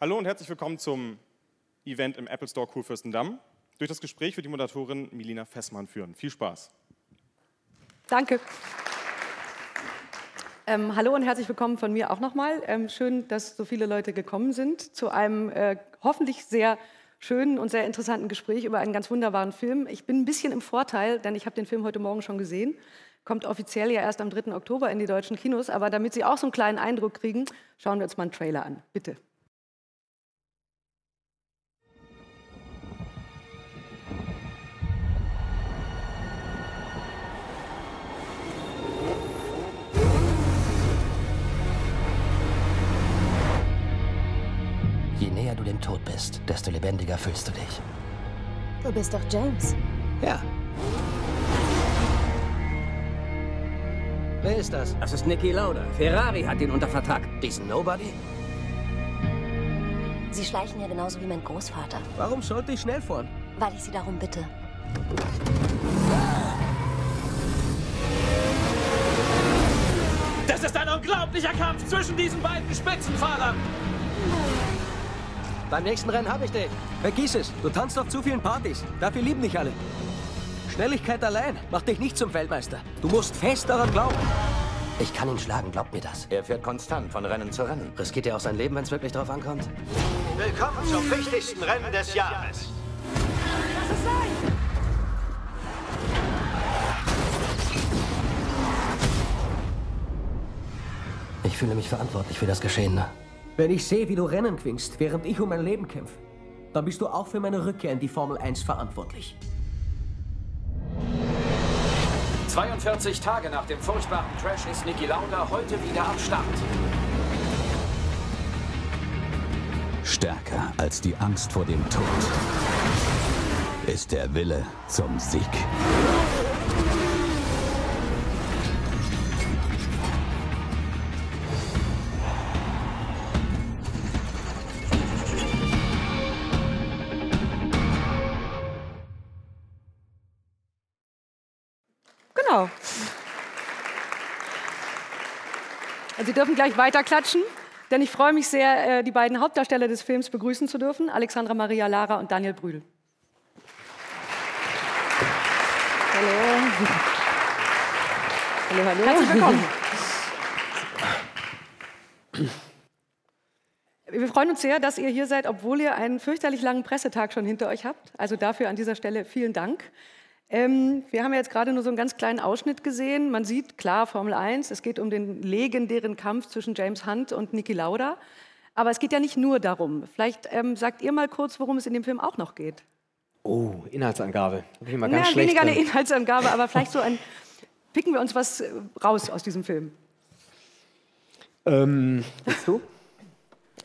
Hallo und herzlich willkommen zum Event im Apple Store Kurfürstendamm. Durch das Gespräch wird die Moderatorin Milina Fessmann führen. Viel Spaß. Danke. Ähm, hallo und herzlich willkommen von mir auch nochmal. Ähm, schön, dass so viele Leute gekommen sind zu einem äh, hoffentlich sehr schönen und sehr interessanten Gespräch über einen ganz wunderbaren Film. Ich bin ein bisschen im Vorteil, denn ich habe den Film heute Morgen schon gesehen. Kommt offiziell ja erst am 3. Oktober in die deutschen Kinos, aber damit Sie auch so einen kleinen Eindruck kriegen, schauen wir uns mal einen Trailer an. Bitte. Du dem Tod bist, desto lebendiger fühlst du dich. Du bist doch James. Ja. Wer ist das? Das ist Niki Lauda. Ferrari hat ihn unter Vertrag. Diesen Nobody? Sie schleichen ja genauso wie mein Großvater, Warum sollte ich schnell fahren? weil ich Sie darum bitte. Das ist ein unglaublicher Kampf zwischen diesen beiden Spitzenfahrern. Beim nächsten Rennen habe ich dich. Vergiss es. Du tanzt auf zu vielen Partys. Dafür lieben dich alle. Schnelligkeit allein macht dich nicht zum Weltmeister. Du musst fest daran glauben. Ich kann ihn schlagen, glaubt mir das. Er fährt konstant von Rennen zu Rennen. Riskiert er auch sein Leben, wenn es wirklich drauf ankommt? Willkommen zum wichtigsten Rennen des Jahres. Ich fühle mich verantwortlich für das Geschehene. Wenn ich sehe, wie du Rennen gewinnst, während ich um mein Leben kämpfe, dann bist du auch für meine Rückkehr in die Formel 1 verantwortlich. 42 Tage nach dem furchtbaren Crash ist Niki Lauda heute wieder am Start. Stärker als die Angst vor dem Tod ist der Wille zum Sieg. Dürfen gleich weiter klatschen, denn ich freue mich sehr, äh, die beiden Hauptdarsteller des Films begrüßen zu dürfen, Alexandra Maria Lara und Daniel Brühl. Hallo. Hallo, hallo. Herzlich willkommen. Wir freuen uns sehr, dass ihr hier seid, obwohl ihr einen fürchterlich langen Pressetag schon hinter euch habt. Also dafür an dieser Stelle vielen Dank. Ähm, wir haben ja jetzt gerade nur so einen ganz kleinen Ausschnitt gesehen. Man sieht klar Formel 1, es geht um den legendären Kampf zwischen James Hunt und Niki Lauda. Aber es geht ja nicht nur darum. Vielleicht ähm, sagt ihr mal kurz, worum es in dem Film auch noch geht. Oh, Inhaltsangabe. Bin ich mal ganz Ja, schlecht weniger eine. Inhaltsangabe, aber vielleicht so ein. Picken wir uns was äh, raus aus diesem Film. Ähm, willst du?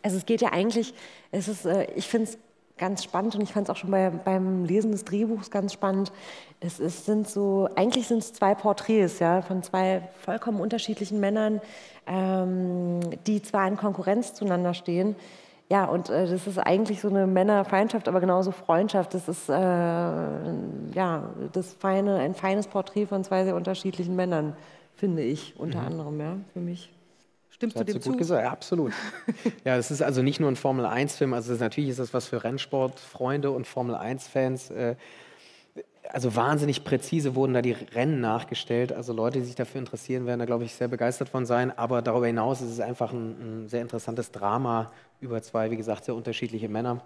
Also es geht ja eigentlich, es ist, äh, ich finde es ganz spannend und ich fand es auch schon bei, beim Lesen des Drehbuchs ganz spannend. Es ist, sind so, eigentlich sind es zwei Porträts ja, von zwei vollkommen unterschiedlichen Männern, ähm, die zwar in Konkurrenz zueinander stehen. Ja, und äh, das ist eigentlich so eine Männerfeindschaft, aber genauso Freundschaft. Das ist äh, ja, das feine, ein feines Porträt von zwei sehr unterschiedlichen Männern, finde ich, unter Mhm. anderem, ja, für mich. Stimmst Das du gut gesagt, ja, absolut. ja, es ist also nicht nur ein Formel-1-Film, also das, natürlich ist das was für Rennsportfreunde und Formel-1-Fans. Äh, also wahnsinnig präzise wurden da die Rennen nachgestellt. Also Leute, die sich dafür interessieren, werden da, glaube ich, sehr begeistert von sein. Aber darüber hinaus ist es einfach ein, ein sehr interessantes Drama über zwei, wie gesagt, sehr unterschiedliche Männer.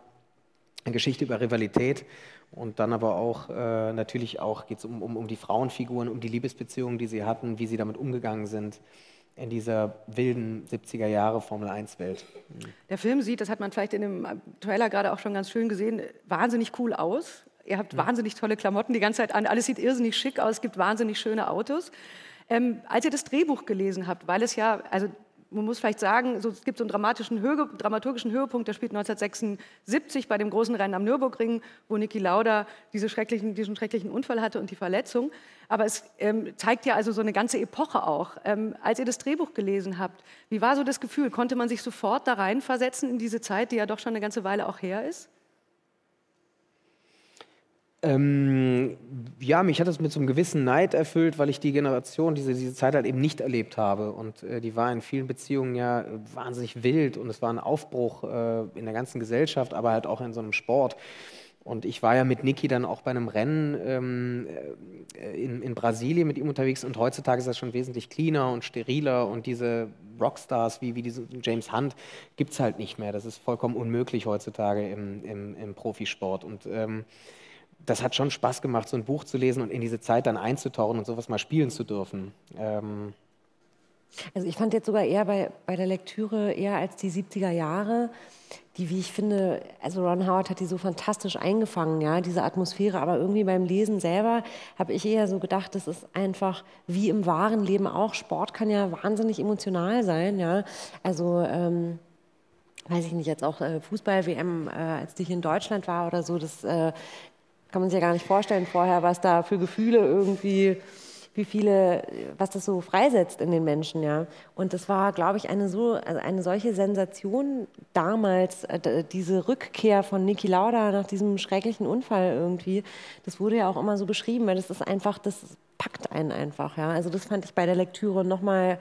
Eine Geschichte über Rivalität und dann aber auch äh, natürlich auch geht es um, um, um die Frauenfiguren, um die Liebesbeziehungen, die sie hatten, wie sie damit umgegangen sind in dieser wilden 70er Jahre Formel 1 Welt. Der Film sieht, das hat man vielleicht in dem Trailer gerade auch schon ganz schön gesehen, wahnsinnig cool aus. Ihr habt wahnsinnig tolle Klamotten die ganze Zeit an. Alles sieht irrsinnig schick aus. Es gibt wahnsinnig schöne Autos. Ähm, als ihr das Drehbuch gelesen habt, weil es ja, also man muss vielleicht sagen, so, es gibt so einen dramatischen Höhe, dramaturgischen Höhepunkt, der spielt 1976 bei dem großen Rennen am Nürburgring, wo Niki Lauda diese schrecklichen, diesen schrecklichen Unfall hatte und die Verletzung. Aber es ähm, zeigt ja also so eine ganze Epoche auch. Ähm, als ihr das Drehbuch gelesen habt, wie war so das Gefühl? Konnte man sich sofort da reinversetzen in diese Zeit, die ja doch schon eine ganze Weile auch her ist? Ähm, ja, mich hat das mit so einem gewissen Neid erfüllt, weil ich die Generation, diese, diese Zeit halt eben nicht erlebt habe. Und äh, die war in vielen Beziehungen ja wahnsinnig wild und es war ein Aufbruch äh, in der ganzen Gesellschaft, aber halt auch in so einem Sport. Und ich war ja mit Niki dann auch bei einem Rennen ähm, äh, in, in, Brasilien mit ihm unterwegs und heutzutage ist das schon wesentlich cleaner und steriler und diese Rockstars wie, wie diese James Hunt gibt es halt nicht mehr. Das ist vollkommen unmöglich heutzutage im, im, im Profisport. Und ähm, das hat schon Spaß gemacht, so ein Buch zu lesen und in diese Zeit dann einzutauchen und sowas mal spielen zu dürfen. Ähm also ich fand jetzt sogar eher bei, bei der Lektüre eher als die 70er Jahre die, wie ich finde, also Ron Howard hat die so fantastisch eingefangen, ja, diese Atmosphäre. Aber irgendwie beim Lesen selber habe ich eher so gedacht, das ist einfach wie im wahren Leben auch. Sport kann ja wahnsinnig emotional sein, ja. Also ähm, weiß ich nicht, jetzt auch äh, Fußball-WM, äh, als die hier in Deutschland war oder so, das äh, kann man sich ja gar nicht vorstellen vorher, was da für Gefühle irgendwie wie viele, was das so freisetzt in den Menschen, ja. Und das war, glaube ich, eine so, also eine solche Sensation damals, äh, diese Rückkehr von Niki Lauda nach diesem schrecklichen Unfall irgendwie. Das wurde ja auch immer so beschrieben, weil das ist einfach, das packt einen einfach, ja. Also das fand ich bei der Lektüre nochmal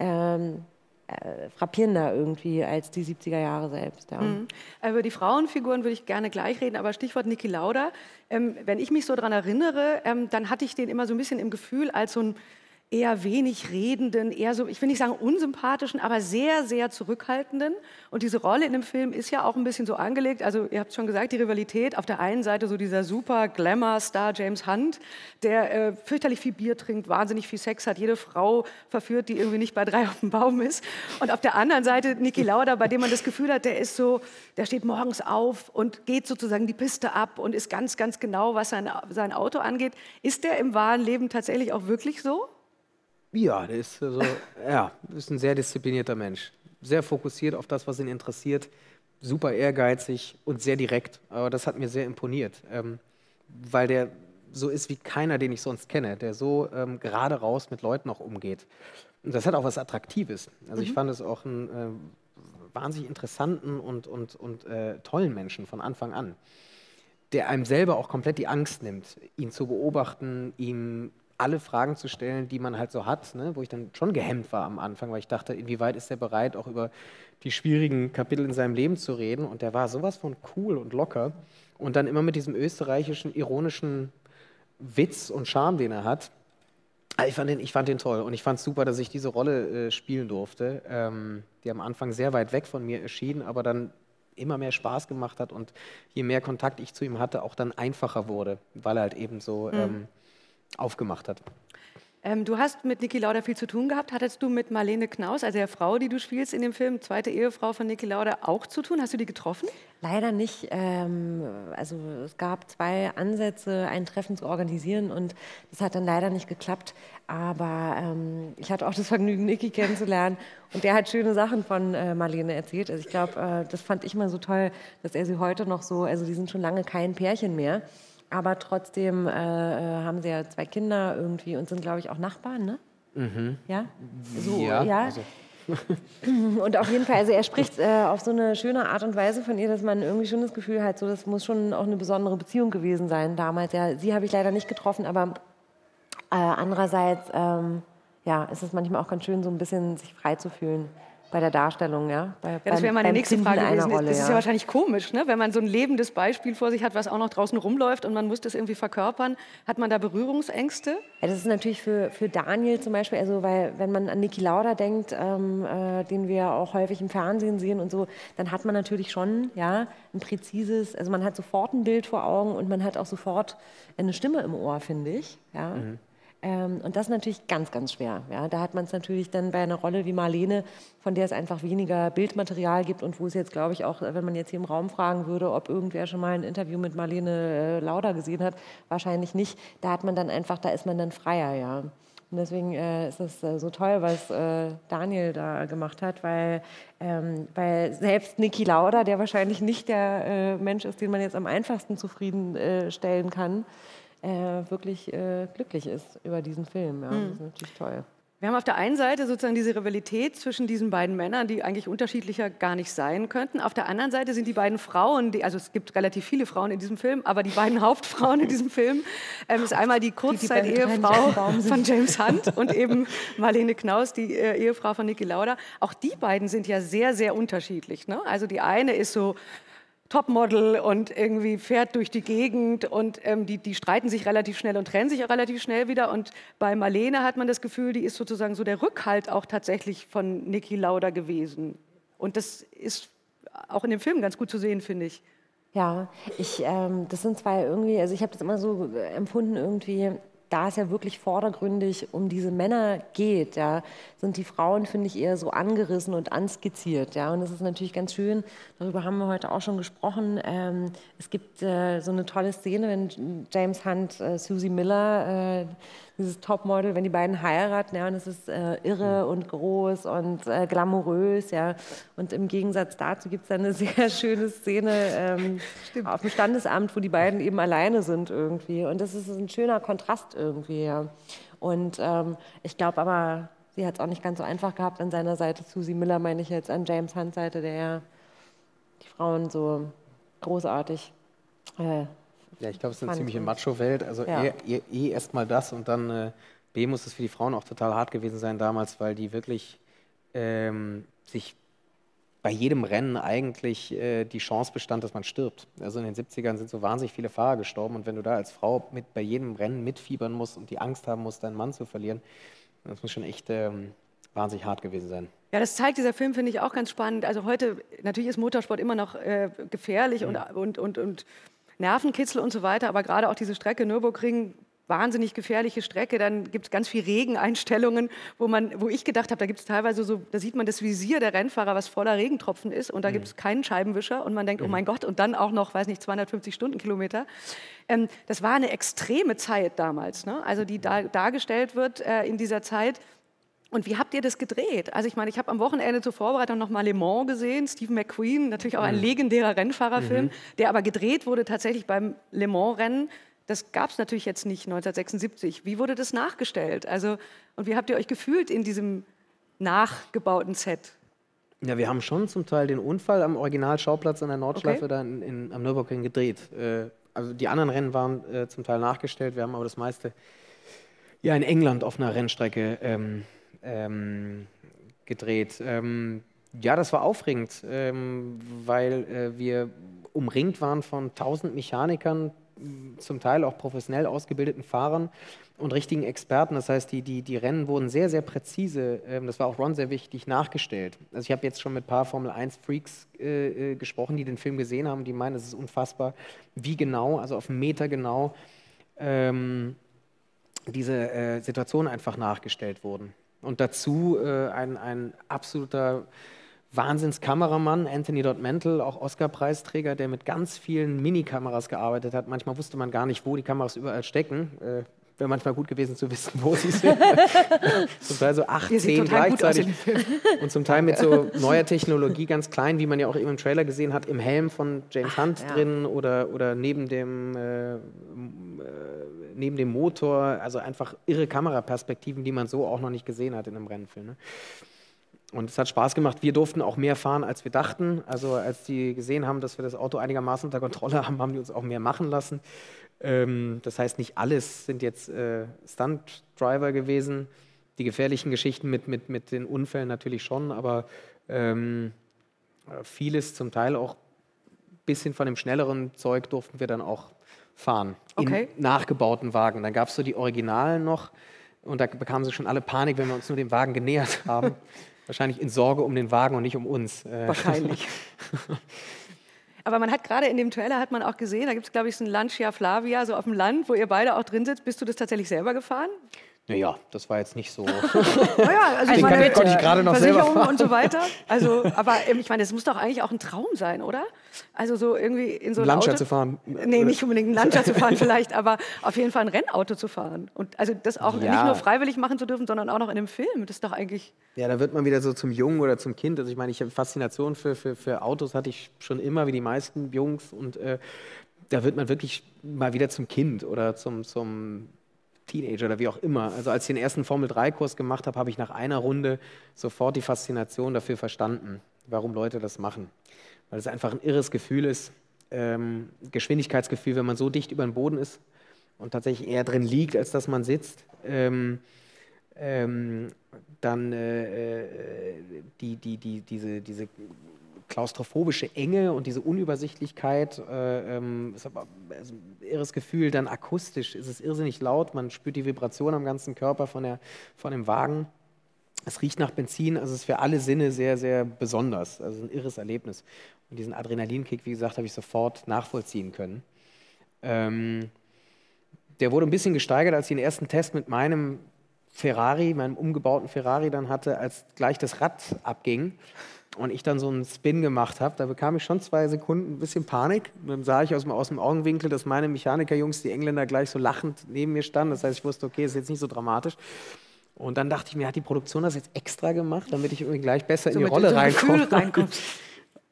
ähm, äh, frappierender irgendwie als die 70er Jahre selbst. Ja. Mhm. Über die Frauenfiguren würde ich gerne gleich reden, aber Stichwort Niki Lauda. Ähm, wenn ich mich so daran erinnere, ähm, dann hatte ich den immer so ein bisschen im Gefühl als so ein eher wenig redenden, eher so, ich will nicht sagen unsympathischen, aber sehr, sehr zurückhaltenden. Und diese Rolle in dem Film ist ja auch ein bisschen so angelegt. Also ihr habt schon gesagt, die Rivalität. Auf der einen Seite so dieser super Glamour-Star James Hunt, der äh, fürchterlich viel Bier trinkt, wahnsinnig viel Sex hat, jede Frau verführt, die irgendwie nicht bei drei auf dem Baum ist. Und auf der anderen Seite Niki Lauda, bei dem man das Gefühl hat, der ist so, der steht morgens auf und geht sozusagen die Piste ab und ist ganz, ganz genau, was sein, sein Auto angeht. Ist der im wahren Leben tatsächlich auch wirklich so? Ja, der ist, also, ja, ist ein sehr disziplinierter Mensch. Sehr fokussiert auf das, was ihn interessiert. Super ehrgeizig und sehr direkt. Aber das hat mir sehr imponiert, ähm, weil der so ist wie keiner, den ich sonst kenne, der so ähm, gerade raus mit Leuten auch umgeht. Und das hat auch was Attraktives. Also mhm. ich fand es auch einen äh, wahnsinnig interessanten und, und, und äh, tollen Menschen von Anfang an, der einem selber auch komplett die Angst nimmt, ihn zu beobachten, ihm alle Fragen zu stellen, die man halt so hat, ne? wo ich dann schon gehemmt war am Anfang, weil ich dachte, inwieweit ist er bereit, auch über die schwierigen Kapitel in seinem Leben zu reden. Und der war sowas von cool und locker. Und dann immer mit diesem österreichischen, ironischen Witz und Charme, den er hat. Also ich fand den, ich fand den toll und ich fand es super, dass ich diese Rolle äh, spielen durfte, ähm, die am Anfang sehr weit weg von mir erschien, aber dann immer mehr Spaß gemacht hat und je mehr Kontakt ich zu ihm hatte, auch dann einfacher wurde, weil er halt eben so mhm. ähm, aufgemacht hat. Ähm, du hast mit Niki Lauda viel zu tun gehabt. Hattest du mit Marlene Knaus, also der Frau, die du spielst in dem Film, zweite Ehefrau von Niki Lauda, auch zu tun? Hast du die getroffen? Leider nicht. Ähm, also es gab zwei Ansätze, ein Treffen zu organisieren und das hat dann leider nicht geklappt. Aber ähm, ich hatte auch das Vergnügen, Niki kennenzulernen und der hat schöne Sachen von äh, Marlene erzählt. Also ich glaube, äh, das fand ich immer so toll, dass er sie heute noch so, also die sind schon lange kein Pärchen mehr. Aber trotzdem äh, äh, haben sie ja zwei Kinder irgendwie und sind, glaube ich, auch Nachbarn, ne? Mhm. Ja? So, ja. ja. Also. und auf jeden Fall, also er spricht äh, auf so eine schöne Art und Weise von ihr, dass man irgendwie schon das Gefühl hat, so das muss schon auch eine besondere Beziehung gewesen sein damals. Ja, sie habe ich leider nicht getroffen, aber äh, andererseits ähm, ja, ist es manchmal auch ganz schön, so ein bisschen sich frei zu fühlen bei der Darstellung, ja? Bei, ja das wäre meine nächste Frage gewesen. Rolle, das ist ja wahrscheinlich komisch, ne? wenn man so ein lebendes Beispiel vor sich hat, was auch noch draußen rumläuft und man muss das irgendwie verkörpern. Hat man da Berührungsängste? Ja, das ist natürlich für, für Daniel zum Beispiel, also weil wenn man an Niki Lauda denkt, ähm, äh, den wir auch häufig im Fernsehen sehen und so, dann hat man natürlich schon ja, ein präzises, also man hat sofort ein Bild vor Augen und man hat auch sofort eine Stimme im Ohr, finde ich. Ja? Mhm. Ähm, und das ist natürlich ganz, ganz schwer. Ja, da hat man es natürlich dann bei einer Rolle wie Marlene, von der es einfach weniger Bildmaterial gibt und wo es jetzt, glaube ich, auch, wenn man jetzt hier im Raum fragen würde, ob irgendwer schon mal ein Interview mit Marlene äh, Lauda gesehen hat, wahrscheinlich nicht. Da hat man dann einfach, da ist man dann freier, ja. Und deswegen äh, ist es äh, so toll, was äh, Daniel da gemacht hat, weil, ähm, weil selbst Niki Lauda, der wahrscheinlich nicht der äh, Mensch ist, den man jetzt am einfachsten zufriedenstellen kann, äh, wirklich äh, glücklich ist über diesen Film. Ja. Mhm. Das ist natürlich toll. Wir haben auf der einen Seite sozusagen diese Rivalität zwischen diesen beiden Männern, die eigentlich unterschiedlicher gar nicht sein könnten. Auf der anderen Seite sind die beiden Frauen, die, also es gibt relativ viele Frauen in diesem Film, aber die beiden Hauptfrauen in diesem Film ähm, ist einmal die Kurzzeit-Ehefrau von James Hunt und eben Marlene Knaus, die äh, Ehefrau von Niki Lauda. Auch die beiden sind ja sehr, sehr unterschiedlich. Ne? Also die eine ist so Topmodel und irgendwie fährt durch die Gegend und ähm, die, die streiten sich relativ schnell und trennen sich auch relativ schnell wieder. Und bei Marlene hat man das Gefühl, die ist sozusagen so der Rückhalt auch tatsächlich von Niki Lauda gewesen. Und das ist auch in dem Film ganz gut zu sehen, finde ich. Ja, ich, ähm, das sind zwei irgendwie, also ich habe das immer so empfunden irgendwie, da es ja wirklich vordergründig um diese Männer geht, ja, sind die Frauen, finde ich, eher so angerissen und anskizziert. Ja. Und das ist natürlich ganz schön, darüber haben wir heute auch schon gesprochen. Ähm, es gibt äh, so eine tolle Szene, wenn James Hunt äh, Susie Miller, äh, dieses Topmodel, wenn die beiden heiraten, ja, und es ist äh, irre und groß und äh, glamourös, ja. Und im Gegensatz dazu gibt es eine sehr schöne Szene ähm, auf dem Standesamt, wo die beiden eben alleine sind irgendwie. Und das ist ein schöner Kontrast irgendwie, ja. Und ähm, ich glaube aber, sie hat es auch nicht ganz so einfach gehabt an seiner Seite. Susie Miller meine ich jetzt an James Hunt Seite, der ja die Frauen so großartig äh, ja, ich glaube, es ist eine ziemliche Macho-Welt. Also ja. eh, eh, eh erstmal das und dann äh, B muss es für die Frauen auch total hart gewesen sein damals, weil die wirklich ähm, sich bei jedem Rennen eigentlich äh, die Chance bestand, dass man stirbt. Also in den 70ern sind so wahnsinnig viele Fahrer gestorben und wenn du da als Frau mit bei jedem Rennen mitfiebern musst und die Angst haben musst, deinen Mann zu verlieren, das muss schon echt ähm, wahnsinnig hart gewesen sein. Ja, das zeigt dieser Film, finde ich auch ganz spannend. Also heute, natürlich ist Motorsport immer noch äh, gefährlich mhm. und, und, und, und Nervenkitzel und so weiter, aber gerade auch diese Strecke Nürburgring, wahnsinnig gefährliche Strecke, dann gibt es ganz viel Regeneinstellungen, wo, man, wo ich gedacht habe, da gibt es teilweise so, da sieht man das Visier der Rennfahrer, was voller Regentropfen ist und da mhm. gibt es keinen Scheibenwischer und man denkt, oh mhm. oh mein Gott, und dann auch noch, weiß nicht, 250 Stundenkilometer. Ähm, das war eine extreme Zeit damals, ne? also die da, dargestellt wird äh, in dieser Zeit, und wie habt ihr das gedreht? Also ich meine, ich habe am Wochenende zur Vorbereitung noch mal Le Mans gesehen, Steve McQueen, natürlich auch ein mhm. legendärer Rennfahrerfilm, mhm. der aber gedreht wurde tatsächlich beim Le Mans-Rennen. Das gab es natürlich jetzt nicht 1976. Wie wurde das nachgestellt? Also, und wie habt ihr euch gefühlt in diesem nachgebauten Set? Ja, wir haben schon zum Teil den Unfall am Originalschauplatz an der Nordschleife okay. da in, in, am Nürburgring gedreht. Äh, also die anderen Rennen waren äh, zum Teil nachgestellt. Wir haben aber das meiste ja in England auf einer Rennstrecke ähm, ähm, gedreht. Ähm, ja, das war aufregend, ähm, weil äh, wir umringt waren von tausend Mechanikern, zum Teil auch professionell ausgebildeten Fahrern und richtigen Experten. Das heißt, die, die, die Rennen wurden sehr, sehr präzise, ähm, das war auch Ron sehr wichtig, nachgestellt. Also ich habe jetzt schon mit ein paar Formel-1-Freaks äh, äh, gesprochen, die den Film gesehen haben, die meinen, es ist unfassbar, wie genau, also auf einen Meter genau, ähm, diese äh, Situationen einfach nachgestellt wurden. Und dazu äh, ein, ein absoluter Wahnsinnskameramann, Anthony Dodd Mantle, auch Oscar-Preisträger, der mit ganz vielen Minikameras gearbeitet hat. Manchmal wusste man gar nicht, wo die Kameras überall stecken. Äh, Wäre manchmal gut gewesen zu wissen, wo sie sind. zum Teil so acht, zehn gleichzeitig. Und zum Teil mit so neuer Technologie ganz klein, wie man ja auch eben im Trailer gesehen hat, im Helm von James Hunt Ach, ja. drin oder, oder neben dem äh, neben dem Motor, also einfach irre Kameraperspektiven, die man so auch noch nicht gesehen hat in einem Rennfilm. Ne? Und es hat Spaß gemacht. Wir durften auch mehr fahren, als wir dachten. Also als die gesehen haben, dass wir das Auto einigermaßen unter Kontrolle haben, haben die uns auch mehr machen lassen. Ähm, das heißt, nicht alles sind jetzt äh, Stunt-Driver gewesen. Die gefährlichen Geschichten mit, mit, mit den Unfällen natürlich schon, aber ähm, vieles, zum Teil auch ein bisschen von dem schnelleren Zeug durften wir dann auch fahren. Okay. In nachgebauten Wagen. Dann gab es so die Originalen noch und da bekamen sie schon alle Panik, wenn wir uns nur dem Wagen genähert haben. Wahrscheinlich in Sorge um den Wagen und nicht um uns. Äh, Wahrscheinlich. Aber man hat gerade in dem Trailer hat man auch gesehen, da gibt es glaube ich so ein Lancia Flavia so auf dem Land, wo ihr beide auch drin sitzt. Bist du das tatsächlich selber gefahren? Naja, das war jetzt nicht so. naja, also ich meine, konnte ich gerade noch Versicherung selber und so weiter. Also, aber ich meine, das muss doch eigentlich auch ein Traum sein, oder? Also so irgendwie in so ein Lancia zu fahren. Nee, nicht unbedingt ein Lancia zu fahren vielleicht, aber auf jeden Fall ein Rennauto zu fahren. Und also das auch ja. nicht nur freiwillig machen zu dürfen, sondern auch noch in einem Film. Das ist doch eigentlich. Ja, da wird man wieder so zum Jungen oder zum Kind. Also ich meine, ich habe Faszination für, für, für Autos hatte ich schon immer, wie die meisten Jungs. Und äh, da wird man wirklich mal wieder zum Kind oder zum, zum Teenager oder wie auch immer. Also als ich den ersten Formel-3-Kurs gemacht habe, habe ich nach einer Runde sofort die Faszination dafür verstanden, warum Leute das machen. Weil es einfach ein irres Gefühl ist, ähm, Geschwindigkeitsgefühl, wenn man so dicht über den Boden ist und tatsächlich eher drin liegt, als dass man sitzt. Ähm, ähm, dann äh, äh die, die, die, diese, diese klaustrophobische Enge und diese Unübersichtlichkeit. Äh, ähm, ist aber also ein irres Gefühl. Dann akustisch ist es irrsinnig laut. Man spürt die Vibration am ganzen Körper von, der, von dem Wagen. Es riecht nach Benzin. Also es ist für alle Sinne sehr, sehr besonders. Also ein irres Erlebnis. Und diesen Adrenalinkick, wie gesagt, habe ich sofort nachvollziehen können. Ähm, der wurde ein bisschen gesteigert, als ich den ersten Test mit meinem Ferrari, meinem umgebauten Ferrari dann hatte, als gleich das Rad abging und ich dann so einen Spin gemacht habe, da bekam ich schon zwei Sekunden ein bisschen Panik. Und dann sah ich aus dem, aus dem Augenwinkel, dass meine Mechanikerjungs, die Engländer, gleich so lachend neben mir standen. Das heißt, ich wusste, okay, ist jetzt nicht so dramatisch. Und dann dachte ich mir, hat die Produktion das jetzt extra gemacht, damit ich irgendwie gleich besser so in die Rolle reinkomme?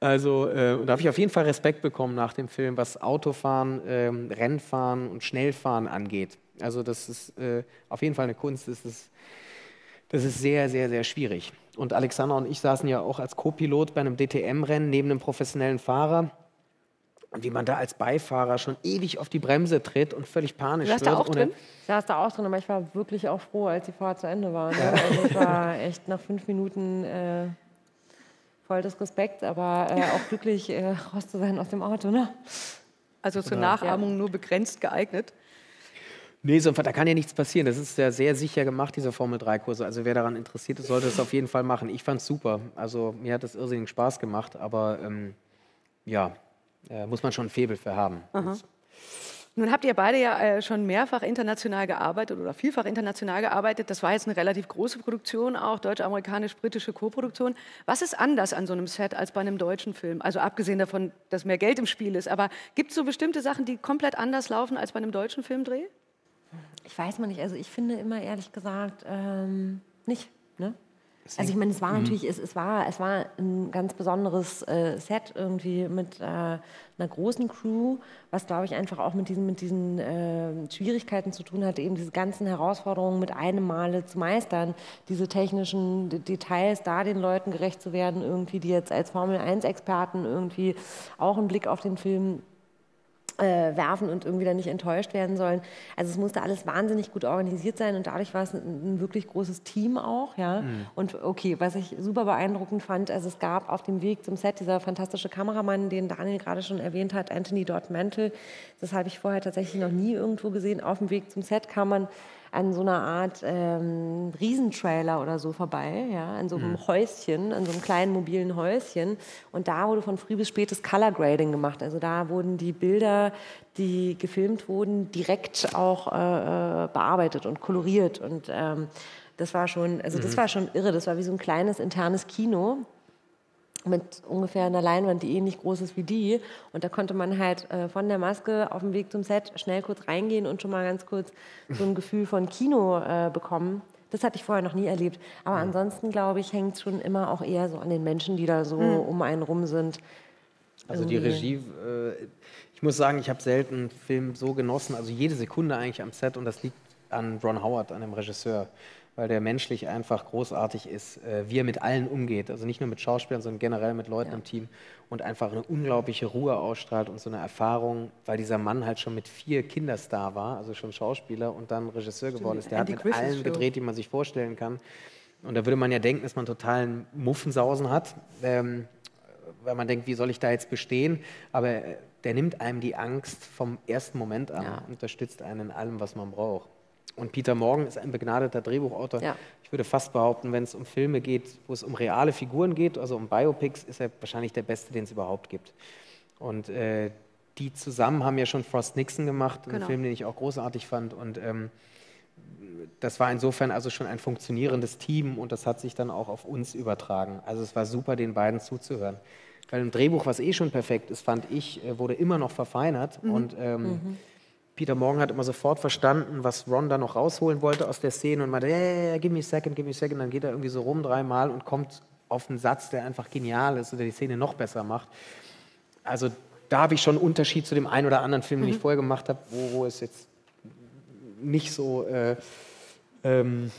Also äh, da habe ich auf jeden Fall Respekt bekommen nach dem Film, was Autofahren, äh, Rennfahren und Schnellfahren angeht. Also das ist äh, auf jeden Fall eine Kunst. Das ist, das ist sehr, sehr, sehr schwierig. Und Alexander und ich saßen ja auch als Co-Pilot bei einem DTM-Rennen neben einem professionellen Fahrer. Und wie man da als Beifahrer schon ewig auf die Bremse tritt und völlig panisch du warst wird. Da auch drin? Ich saß da auch drin, aber ich war wirklich auch froh, als die Fahrt zu Ende war. Ne? Ja. Also ich war echt nach fünf Minuten äh, voll des Respekts, aber äh, auch glücklich, äh, raus zu sein aus dem Auto. Ne? Also zur Nachahmung ja. nur begrenzt geeignet. Nee, so, da kann ja nichts passieren. Das ist ja sehr sicher gemacht, diese Formel-3-Kurse. Also wer daran interessiert ist, sollte es auf jeden Fall machen. Ich fand es super. Also mir hat das irrsinnig Spaß gemacht, aber ähm, ja, äh, muss man schon ein Febel für haben. Nun habt ihr beide ja äh, schon mehrfach international gearbeitet oder vielfach international gearbeitet. Das war jetzt eine relativ große Produktion, auch deutsch-amerikanisch-britische Koproduktion. Was ist anders an so einem Set als bei einem deutschen Film? Also abgesehen davon, dass mehr Geld im Spiel ist. Aber gibt es so bestimmte Sachen, die komplett anders laufen als bei einem deutschen Filmdreh? Ich weiß mal nicht. Also ich finde immer ehrlich gesagt ähm, nicht. Ne? Also ich meine, es war mhm. natürlich, es, es, war, es war ein ganz besonderes äh, Set irgendwie mit äh, einer großen Crew, was glaube ich einfach auch mit diesen, mit diesen äh, Schwierigkeiten zu tun hatte, eben diese ganzen Herausforderungen mit einem Male zu meistern, diese technischen Details, da den Leuten gerecht zu werden, irgendwie, die jetzt als Formel-1-Experten irgendwie auch einen Blick auf den Film äh, werfen und irgendwie dann nicht enttäuscht werden sollen. Also es musste alles wahnsinnig gut organisiert sein und dadurch war es ein, ein wirklich großes Team auch. Ja? Mhm. Und okay, was ich super beeindruckend fand, also es gab auf dem Weg zum Set dieser fantastische Kameramann, den Daniel gerade schon erwähnt hat, Anthony Dort Mantle. Das habe ich vorher tatsächlich noch nie irgendwo gesehen. Auf dem Weg zum Set kam man an so einer Art ähm, Riesentrailer oder so vorbei, ja, an so einem mhm. Häuschen, an so einem kleinen mobilen Häuschen. Und da wurde von früh bis spätes Color Grading gemacht. Also da wurden die Bilder, die gefilmt wurden, direkt auch äh, äh bearbeitet und koloriert. Und ähm, das war schon, also das mhm. war schon irre. Das war wie so ein kleines internes Kino mit ungefähr einer Leinwand, die ähnlich groß ist wie die. Und da konnte man halt äh, von der Maske auf dem Weg zum Set schnell kurz reingehen und schon mal ganz kurz so ein Gefühl von Kino äh, bekommen. Das hatte ich vorher noch nie erlebt. Aber ja. ansonsten, glaube ich, hängt es schon immer auch eher so an den Menschen, die da so mhm. um einen rum sind. Also die Regie, äh, ich muss sagen, ich habe selten einen Film so genossen, also jede Sekunde eigentlich am Set und das liegt an Ron Howard, an dem Regisseur weil der menschlich einfach großartig ist, äh, wie er mit allen umgeht. Also nicht nur mit Schauspielern, sondern generell mit Leuten ja. im Team und einfach eine unglaubliche Ruhe ausstrahlt und so eine Erfahrung, weil dieser Mann halt schon mit vier Kinderstar war, also schon Schauspieler und dann Regisseur geworden ist. Der Andy hat mit Chris allen gedreht, die man sich vorstellen kann. Und da würde man ja denken, dass man totalen Muffensausen hat, ähm, weil man denkt, wie soll ich da jetzt bestehen? Aber äh, der nimmt einem die Angst vom ersten Moment an, ja. unterstützt einen in allem, was man braucht. Und Peter Morgan ist ein begnadeter Drehbuchautor. Ja. Ich würde fast behaupten, wenn es um Filme geht, wo es um reale Figuren geht, also um Biopics, ist er wahrscheinlich der Beste, den es überhaupt gibt. Und äh, die zusammen haben ja schon Frost Nixon gemacht, genau. einen Film, den ich auch großartig fand. Und ähm, das war insofern also schon ein funktionierendes Team und das hat sich dann auch auf uns übertragen. Also es war super, den beiden zuzuhören. Weil ein Drehbuch, was eh schon perfekt ist, fand ich, äh, wurde immer noch verfeinert. Mhm. Und ähm, mhm Peter Morgan hat immer sofort verstanden, was Ron da noch rausholen wollte aus der Szene und meinte, yeah, give me a second, give me a second. Dann geht er irgendwie so rum dreimal und kommt auf einen Satz, der einfach genial ist oder die Szene noch besser macht. Also da habe ich schon einen Unterschied zu dem einen oder anderen Film, mhm. den ich mhm. vorher gemacht habe, wo, wo es jetzt nicht so, äh, ähm,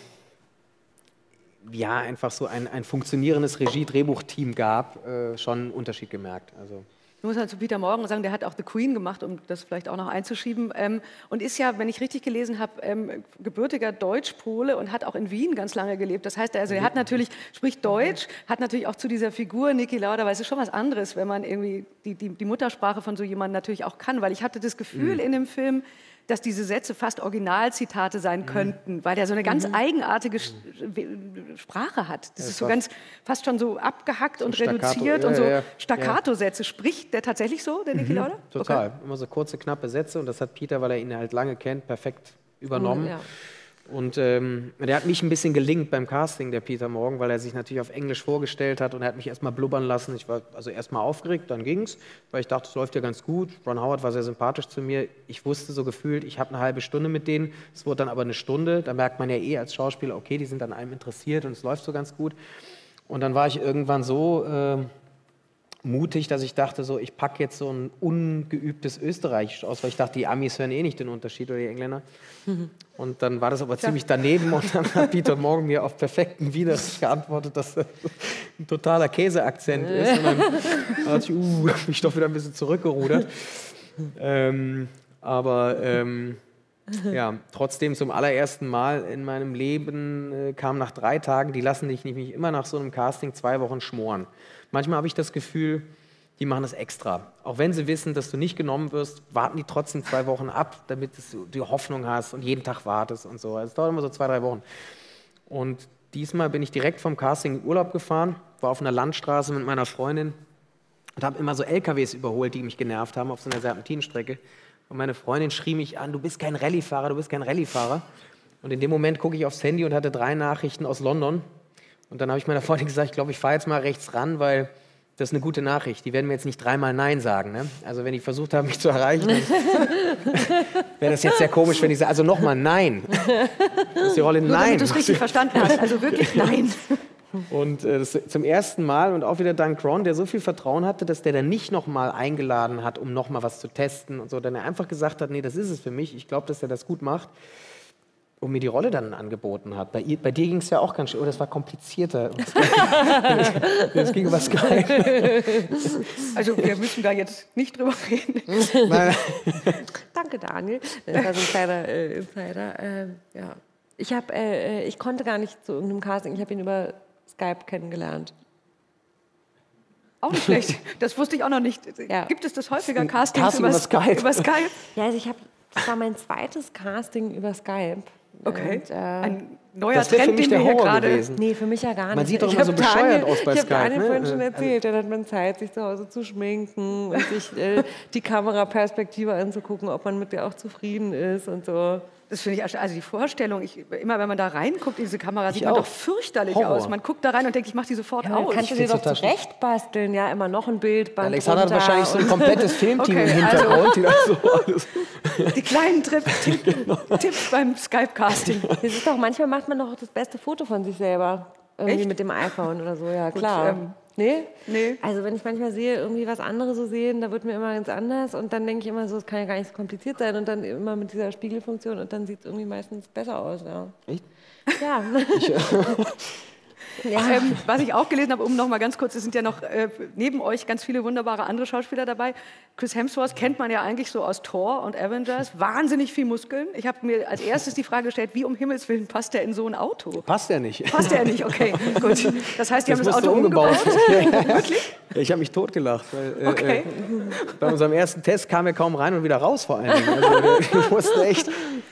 ja, einfach so ein, ein funktionierendes Regie-Drehbuchteam gab, äh, schon einen Unterschied gemerkt. Also. Ich muss halt zu Peter Morgan sagen, der hat auch The Queen gemacht, um das vielleicht auch noch einzuschieben. Ähm, und ist ja, wenn ich richtig gelesen habe, ähm, gebürtiger Deutsch-Pole und hat auch in Wien ganz lange gelebt. Das heißt, also er hat natürlich, spricht Deutsch, hat natürlich auch zu dieser Figur Niki Lauda, weil es ist schon was anderes, wenn man irgendwie die, die, die Muttersprache von so jemandem natürlich auch kann. Weil ich hatte das Gefühl Mhm. in dem Film, dass diese Sätze fast Originalzitate sein könnten, weil der so eine ganz Mhm. eigenartige Sch- Sprache hat. Das Ja, ist so ganz fast schon so abgehackt und Staccato, reduziert ja, und so ja. Staccato-Sätze. Spricht der tatsächlich so, der Niki Lauda? Total. Immer so kurze, knappe Sätze und das hat Peter, weil er ihn halt lange kennt, perfekt übernommen. Ja. Und ähm, der hat mich ein bisschen gelingt beim Casting, der Peter Morgan, weil er sich natürlich auf Englisch vorgestellt hat und er hat mich erstmal blubbern lassen. Ich war also erstmal aufgeregt, dann ging's, weil ich dachte, es läuft ja ganz gut. Ron Howard war sehr sympathisch zu mir. Ich wusste so gefühlt, ich habe eine halbe Stunde mit denen. Es wurde dann aber eine Stunde. Da merkt man ja eh als Schauspieler, okay, die sind an einem interessiert und es läuft so ganz gut. Und dann war ich irgendwann so äh, mutig, dass ich dachte, so, ich packe jetzt so ein ungeübtes Österreichisch aus, weil ich dachte, die Amis hören eh nicht den Unterschied oder die Engländer. Und dann war das aber ziemlich daneben und dann hat Peter Morgan mir auf perfekten Widerrich geantwortet, dass das ein totaler Käseakzent ist. Und dann dachte ich, uh, mich doch wieder ein bisschen zurückgerudert. Ähm, aber ähm, ja, trotzdem zum allerersten Mal in meinem Leben äh, kam nach drei Tagen, die lassen dich nämlich immer nach so einem Casting zwei Wochen schmoren. Manchmal habe ich das Gefühl, die machen das extra. Auch wenn sie wissen, dass du nicht genommen wirst, warten die trotzdem zwei Wochen ab, damit du die Hoffnung hast und jeden Tag wartest und so. Also Es dauert immer so zwei, drei Wochen. Und diesmal bin ich direkt vom Casting in Urlaub gefahren, war auf einer Landstraße mit meiner Freundin und habe immer so LKWs überholt, die mich genervt haben auf so einer Serpentinenstrecke. Und meine Freundin schrie mich an, du bist kein Rallyefahrer, du bist kein Rallyefahrer. Und in dem Moment gucke ich aufs Handy und hatte drei Nachrichten aus London. Und dann habe ich meiner Freundin gesagt, ich glaube, ich fahre jetzt mal rechts ran, weil das ist eine gute Nachricht. Die werden mir jetzt nicht dreimal Nein sagen. Ne? Also wenn die versucht haben, mich zu erreichen, wäre das jetzt sehr komisch, wenn ich sage, also nochmal Nein. Das ist die Rolle Nur Nein. damit du es richtig verstanden hast. Also wirklich nein. Und äh, zum ersten Mal und auch wieder dank Ron, der so viel Vertrauen hatte, dass der dann nicht nochmal eingeladen hat, um nochmal was zu testen und so, dann er einfach gesagt hat, nee, das ist es für mich, ich glaube, dass er das gut macht und mir die Rolle dann angeboten hat. Bei, ihr, bei dir ging es ja auch ganz schön, oh, das war komplizierter. das ging über Skype. Also wir müssen da jetzt nicht drüber reden. Nein, Danke, Daniel. Das war so ein kleiner äh, Insider. Ähm, ja. Ich, hab, äh, äh, ich konnte gar nicht zu irgendeinem Casting. Ich habe ihn über Skype kennengelernt. Auch nicht schlecht. Das wusste ich auch noch nicht. Ja. Gibt es das häufiger Castings Casting über Skype. Über Skype? Ja, also ich habe, das war mein zweites Casting über Skype. Okay. Und, äh, Ein neuer Das wäre für Trend, mich den wir der hier Horror gerade. gewesen. Nee, für mich ja gar nicht. Man sieht doch Ich immer so bescheuert Daniel, aus bei Ich habe Skype, Daniel ne? vorhin schon Also- erzählt, dann hat man Zeit, sich zu Hause zu schminken und sich äh, die Kameraperspektive anzugucken, ob man mit der auch zufrieden ist und so. Das finde ich, also die Vorstellung, ich, immer wenn man da reinguckt in diese Kamera, sieht Ich man auch. doch fürchterlich Horror. aus. Man guckt da rein und denkt, ich mache die sofort Ja, aus. kannst du Ich dir doch total schlecht. zurechtbasteln, ja, immer noch ein Bildband Alexander hat wahrscheinlich so ein komplettes Filmteam Okay, im also- Hintergrund. die das so alles Die kleinen Trip, Tipp, Genau. Tipps beim Skype-Casting. Das ist doch, manchmal macht man doch das beste Foto von sich selber. Irgendwie Echt? mit dem iPhone oder so, ja, klar. ähm, nee? nee. Also wenn ich manchmal sehe, irgendwie was andere so sehen, da wird mir immer ganz anders und dann denke ich immer so, es kann ja gar nicht so kompliziert sein und dann immer mit dieser Spiegelfunktion und dann sieht es irgendwie meistens besser aus, ja. Echt? Ja. ja. Ähm, was ich auch gelesen habe, um noch mal ganz kurz, es sind ja noch äh, neben euch ganz viele wunderbare andere Schauspieler dabei. Chris Hemsworth kennt man ja eigentlich so aus Thor und Avengers. Wahnsinnig viel Muskeln. Ich habe mir als erstes die Frage gestellt, wie um Himmels Willen passt der in so ein Auto? Passt ja nicht. Passt der nicht? Okay, gut. Das heißt, die haben das Auto umgebaut. Wirklich? Ich habe mich totgelacht. Weil, äh, Okay. äh, bei unserem ersten Test kam er kaum rein und wieder raus vor allen Dingen. Also, wir mussten echt,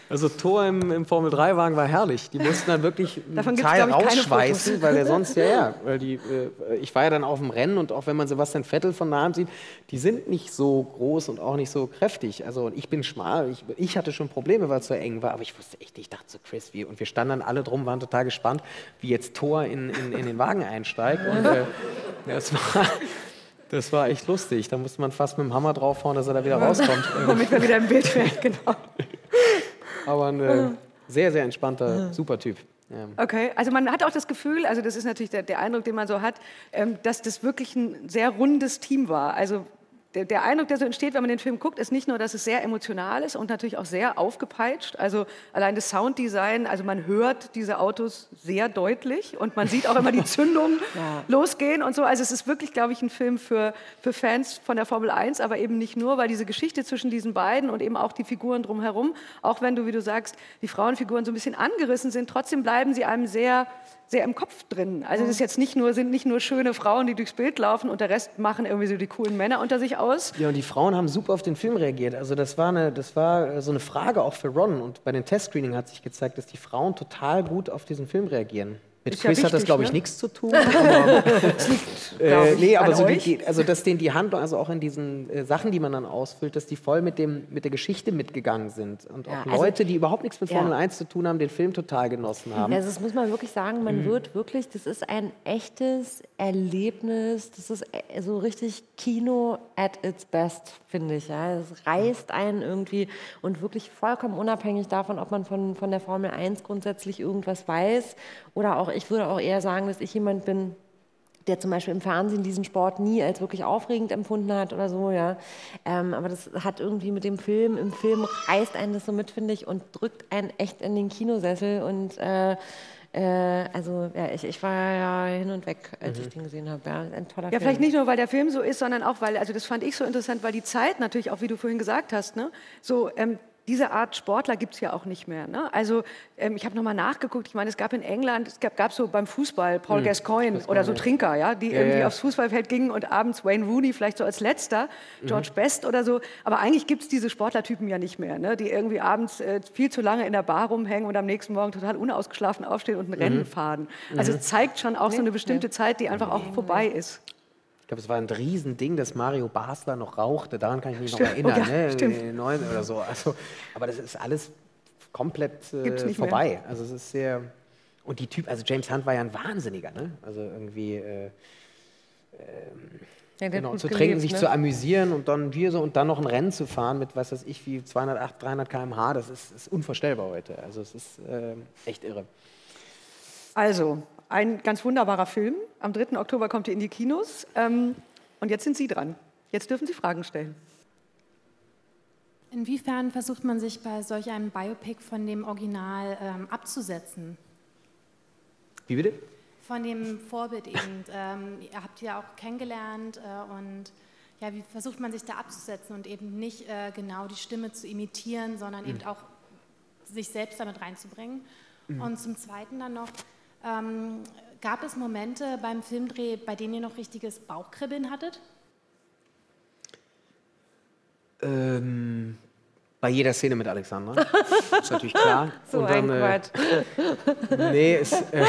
also Tor im, im Formel-3-Wagen war herrlich. Die mussten dann wirklich Davon Teil rausschweißen, Weil der sonst, ja, ja, weil die, äh, ich war ja dann auf dem Rennen und auch wenn man Sebastian Vettel von nahem sieht, die sind nicht so groß und auch nicht so kräftig. Also ich bin schmal, ich, ich hatte schon Probleme, weil es so eng war, aber ich wusste echt, ich dachte so, Chris, wie, und wir standen dann alle drum, waren total gespannt, wie jetzt Thor in, in, in den Wagen einsteigt und äh, das war... Das war echt lustig. Da musste man fast mit dem Hammer draufhauen, dass er da wieder rauskommt. Womit wir wieder im Bild wären, genau. Aber ein äh, sehr, sehr entspannter, super Typ. Ja. Okay, also man hat auch das Gefühl, also das ist natürlich der, der Eindruck, den man so hat, ähm, dass das wirklich ein sehr rundes Team war. Also der, der, Eindruck, der so entsteht, wenn man den Film guckt, ist nicht nur, dass es sehr emotional ist und natürlich auch sehr aufgepeitscht. Also allein das Sounddesign, also man hört diese Autos sehr deutlich und man sieht auch immer die Zündung ja. losgehen und so. Also es ist wirklich, glaube ich, ein Film für, für Fans von der Formel 1, aber eben nicht nur, weil diese Geschichte zwischen diesen beiden und eben auch die Figuren drumherum, auch wenn du, wie du sagst, die Frauenfiguren so ein bisschen angerissen sind, trotzdem bleiben sie einem sehr sehr im Kopf drin. Also es ist jetzt nicht nur, sind nicht nur schöne Frauen, die durchs Bild laufen und der Rest machen irgendwie so die coolen Männer unter sich aus. Ja, und die Frauen haben super auf den Film reagiert. Also das war, eine, das war so eine Frage auch für Ron. Und bei den Testscreening hat sich gezeigt, dass die Frauen total gut auf diesen Film reagieren. Mit ist Chris ja wichtig, hat das, glaube ich, ne? nichts zu tun. Aber, äh, nee, aber so die, also dass denen die Handlung, also auch in diesen äh, Sachen, die man dann ausfüllt, dass die voll mit, dem, mit der Geschichte mitgegangen sind. Und ja, auch also, Leute, die überhaupt nichts mit Formel ja. 1 zu tun haben, den Film total genossen haben. Also das muss man wirklich sagen, man mhm. wird wirklich, das ist ein echtes Erlebnis, das ist äh, so richtig Kino at its best, finde ich. Ja. Es reißt einen irgendwie und wirklich vollkommen unabhängig davon, ob man von, von der Formel 1 grundsätzlich irgendwas weiß oder auch, ich würde auch eher sagen, dass ich jemand bin, der zum Beispiel im Fernsehen diesen Sport nie als wirklich aufregend empfunden hat oder so, ja. Ähm, aber das hat irgendwie mit dem Film, im Film reißt einen das so mit, finde ich, und drückt einen echt in den Kinosessel und äh, äh, also ja, ich, ich, war ja hin und weg, als mhm. ich den gesehen habe. Ja, ein toller ja, Film. vielleicht nicht nur, weil der Film so ist, sondern auch, weil, also das fand ich so interessant, weil die Zeit natürlich auch, wie du vorhin gesagt hast, ne, so ähm, diese Art Sportler gibt es ja auch nicht mehr. Ne? Also ähm, ich habe nochmal nachgeguckt, ich meine, es gab in England, es gab, gab so beim Fußball Paul hm, Gascoigne oder so Trinker, ja, die ja, irgendwie ja. aufs Fußballfeld gingen und abends Wayne Rooney vielleicht so als letzter, George mhm. Best oder so. Aber eigentlich gibt es diese Sportlertypen ja nicht mehr, ne? die irgendwie abends äh, viel zu lange in der Bar rumhängen und am nächsten Morgen total unausgeschlafen aufstehen und ein mhm. Rennen fahren. Also es zeigt schon auch so eine bestimmte Zeit, die einfach auch vorbei ist glaube, es war ein Riesending, dass Mario Basler noch rauchte. Daran kann ich mich stimmt. noch erinnern. Oh, ja, ne? Stimmt. Neun oder so. Also, aber das ist alles komplett äh, vorbei. Mehr. Also es ist sehr. Und die Typ, also James Hunt war ja ein Wahnsinniger, ne? Also irgendwie. Äh, äh, ja, genau, zu trinken, gelebt, sich ne? zu amüsieren und dann hier so und dann noch ein Rennen zu fahren mit, was weiß ich, wie 208, 300 km/h, das ist, ist unvorstellbar heute. Also es ist äh, echt irre. Also, ein ganz wunderbarer Film. Am 3. Oktober kommt er in die Kinos. Ähm, und jetzt sind Sie dran. Jetzt dürfen Sie Fragen stellen. Inwiefern versucht man sich bei solch einem Biopic von dem Original ähm, abzusetzen? Wie bitte? Von dem Vorbild eben. Ähm, ihr habt ja auch kennengelernt äh, und ja, wie versucht man sich da abzusetzen und eben nicht äh, genau die Stimme zu imitieren, sondern mhm. eben auch sich selbst damit reinzubringen? Mhm. Und zum Zweiten dann noch, ähm, gab es Momente beim Filmdreh, bei denen ihr noch richtiges Bauchkribbeln hattet? Ähm, bei jeder Szene mit Alexandra. Ist natürlich klar. so dann, ein äh, nee, es, äh,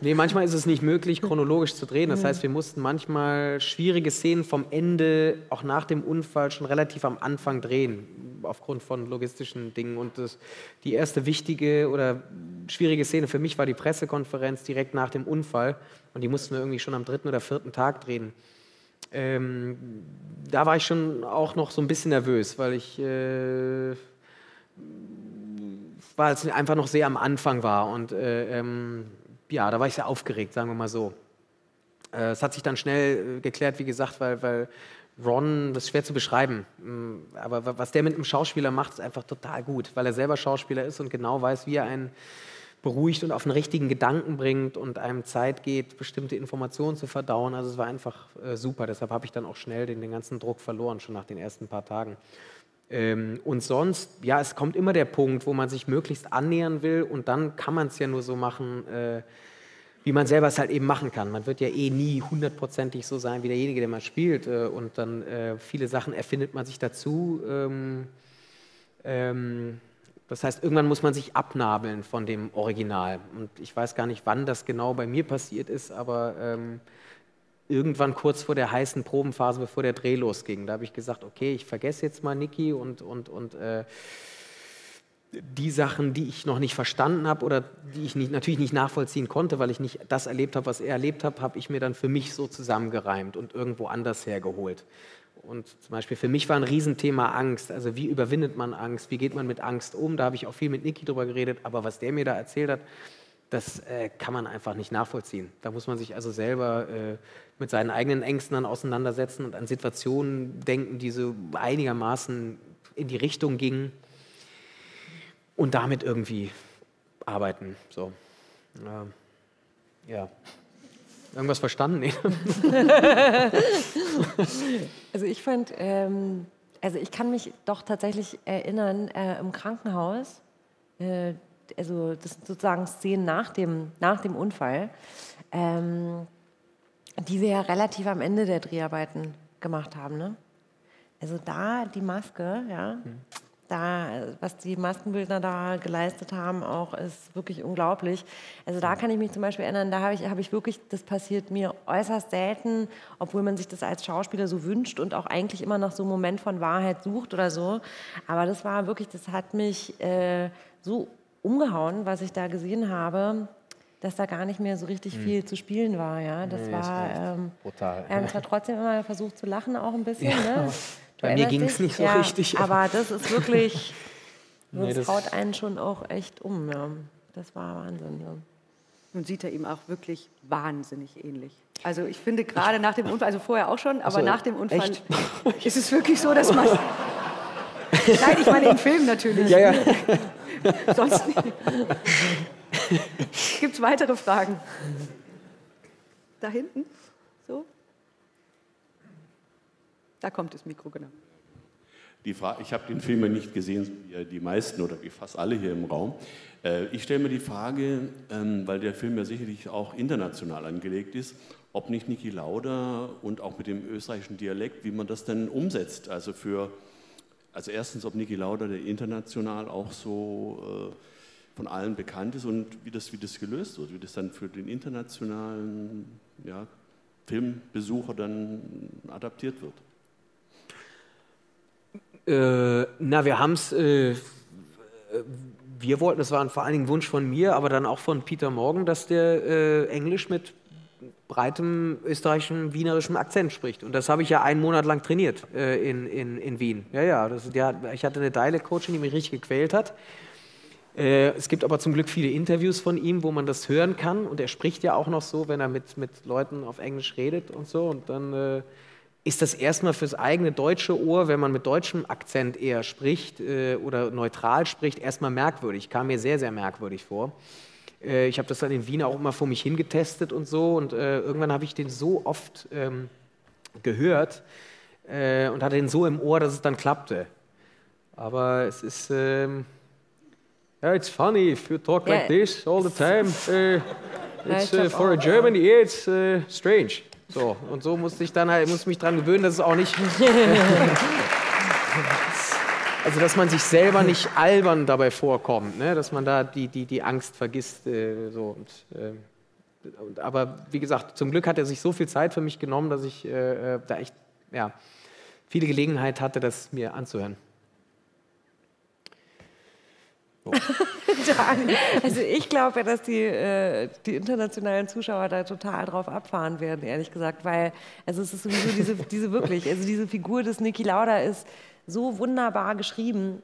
nee, manchmal ist es nicht möglich, chronologisch zu drehen. Das mhm. heißt, wir mussten manchmal schwierige Szenen vom Ende, auch nach dem Unfall, schon relativ am Anfang drehen, aufgrund von logistischen Dingen. Und das, die erste wichtige oder schwierige Szene für mich war die Pressekonferenz direkt nach dem Unfall. Und die mussten wir irgendwie schon am dritten oder vierten Tag drehen ähm, da war ich schon auch noch so ein bisschen nervös, weil ich äh, weil es einfach noch sehr am Anfang war und äh, ähm, ja, da war ich sehr aufgeregt, sagen wir mal so. Äh, es hat sich dann schnell äh, geklärt, wie gesagt, weil, weil Ron, das ist schwer zu beschreiben, mm, aber was der mit einem Schauspieler macht, ist einfach total gut, weil er selber Schauspieler ist und genau weiß, wie er einen beruhigt und auf den richtigen Gedanken bringt und einem Zeit geht, bestimmte Informationen zu verdauen. Also es war einfach äh, super. Deshalb habe ich dann auch schnell den, den ganzen Druck verloren, schon nach den ersten paar Tagen. Ähm, und sonst, ja, es kommt immer der Punkt, wo man sich möglichst annähern will und dann kann man es ja nur so machen, äh, wie man selber es halt eben machen kann. Man wird ja eh nie hundertprozentig so sein wie derjenige, der man spielt. Äh, und dann äh, viele Sachen erfindet man sich dazu. Ähm, ähm, das heißt, irgendwann muss man sich abnabeln von dem Original. Und ich weiß gar nicht, wann das genau bei mir passiert ist, aber ähm, irgendwann kurz vor der heißen Probenphase, bevor der Dreh losging, da habe ich gesagt, okay, ich vergesse jetzt mal Niki und, und, und äh, die Sachen, die ich noch nicht verstanden habe oder die ich nicht, natürlich nicht nachvollziehen konnte, weil ich nicht das erlebt habe, was er erlebt hat, habe ich mir dann für mich so zusammengereimt und irgendwo anders hergeholt. Und zum Beispiel für mich war ein Riesenthema Angst. Also wie überwindet man Angst? Wie geht man mit Angst um? Da habe ich auch viel mit Niki drüber geredet. Aber was der mir da erzählt hat, das äh, kann man einfach nicht nachvollziehen. Da muss man sich also selber äh, mit seinen eigenen Ängsten dann auseinandersetzen und an Situationen denken, die so einigermaßen in die Richtung gingen und damit irgendwie arbeiten. So. Ähm, ja. Irgendwas verstanden? Nee. also ich fand, ähm, also ich kann mich doch tatsächlich erinnern, äh, im Krankenhaus, äh, also das sind sozusagen Szenen nach dem, nach dem Unfall, ähm, die wir ja relativ am Ende der Dreharbeiten gemacht haben. Ne? Also da die Maske, ja, mhm da, was die Maskenbildner da geleistet haben, auch ist wirklich unglaublich. Also da kann ich mich zum Beispiel erinnern, da habe ich, hab ich wirklich, das passiert mir äußerst selten, obwohl man sich das als Schauspieler so wünscht und auch eigentlich immer nach so einem Moment von Wahrheit sucht oder so. Aber das war wirklich, das hat mich äh, so umgehauen, was ich da gesehen habe dass da gar nicht mehr so richtig hm. viel zu spielen war. Ja, das nee, war ähm, brutal. Wir haben zwar trotzdem immer versucht zu lachen, auch ein bisschen. Ja. Ne? Bei mir ging es nicht so ja, richtig. Aber das ist wirklich, nee, das, das haut einen schon auch echt um. Ja. Das war Wahnsinn. Ja. Nun sieht er ihm auch wirklich wahnsinnig ähnlich. Also ich finde gerade nach dem Unfall, also vorher auch schon, aber so, nach dem Unfall echt? ist es wirklich so, dass man... Nein, ich meine im Film natürlich. Ja, ja. Sonst nicht. Gibt es weitere Fragen? Da hinten? So? Da kommt das Mikro, genau. Die Frage, ich habe den Film ja nicht gesehen, wie die meisten oder wie fast alle hier im Raum. Äh, ich stelle mir die Frage, ähm, weil der Film ja sicherlich auch international angelegt ist, ob nicht Niki Lauda und auch mit dem österreichischen Dialekt, wie man das denn umsetzt. Also für, also erstens, ob Niki Lauda der international auch so äh, von allen bekannt ist und wie das, wie das gelöst wird, wie das dann für den internationalen ja, Filmbesucher dann adaptiert wird. Äh, na, wir haben es, äh, wir wollten, das war vor allen Dingen Wunsch von mir, aber dann auch von Peter Morgan, dass der äh, Englisch mit breitem österreichischen, wienerischen Akzent spricht. Und das habe ich ja einen Monat lang trainiert äh, in, in, in Wien. Ja, ja, das, der, ich hatte eine Dialect-Coachin, die mich richtig gequält hat. Äh, es gibt aber zum Glück viele Interviews von ihm, wo man das hören kann. Und er spricht ja auch noch so, wenn er mit, mit Leuten auf Englisch redet und so. Und dann äh, ist das erstmal fürs eigene deutsche Ohr, wenn man mit deutschem Akzent eher spricht äh, oder neutral spricht, erstmal merkwürdig. Kam mir sehr, sehr merkwürdig vor. Äh, ich habe das dann in Wien auch immer vor mich hingetestet und so. Und äh, irgendwann habe ich den so oft ähm, gehört äh, und hatte den so im Ohr, dass es dann klappte. Aber es ist. Ähm, yeah, it's funny if you talk like this all the time. Uh, it's uh, for a German ear, it's uh, strange. So, und so musste ich dann halt, musste mich daran gewöhnen, dass es auch nicht. also, dass man sich selber nicht albern dabei vorkommt, ne? dass man da die, die, die Angst vergisst. Äh, so. Und, äh, und, aber wie gesagt, zum Glück hat er sich so viel Zeit für mich genommen, dass ich äh, äh da echt ja, viele Gelegenheit hatte, das mir anzuhören. also ich glaube ja, dass die, äh, die internationalen Zuschauer da total drauf abfahren werden, ehrlich gesagt, weil also es ist sowieso diese, diese wirklich, also diese Figur des Niki Lauda ist so wunderbar geschrieben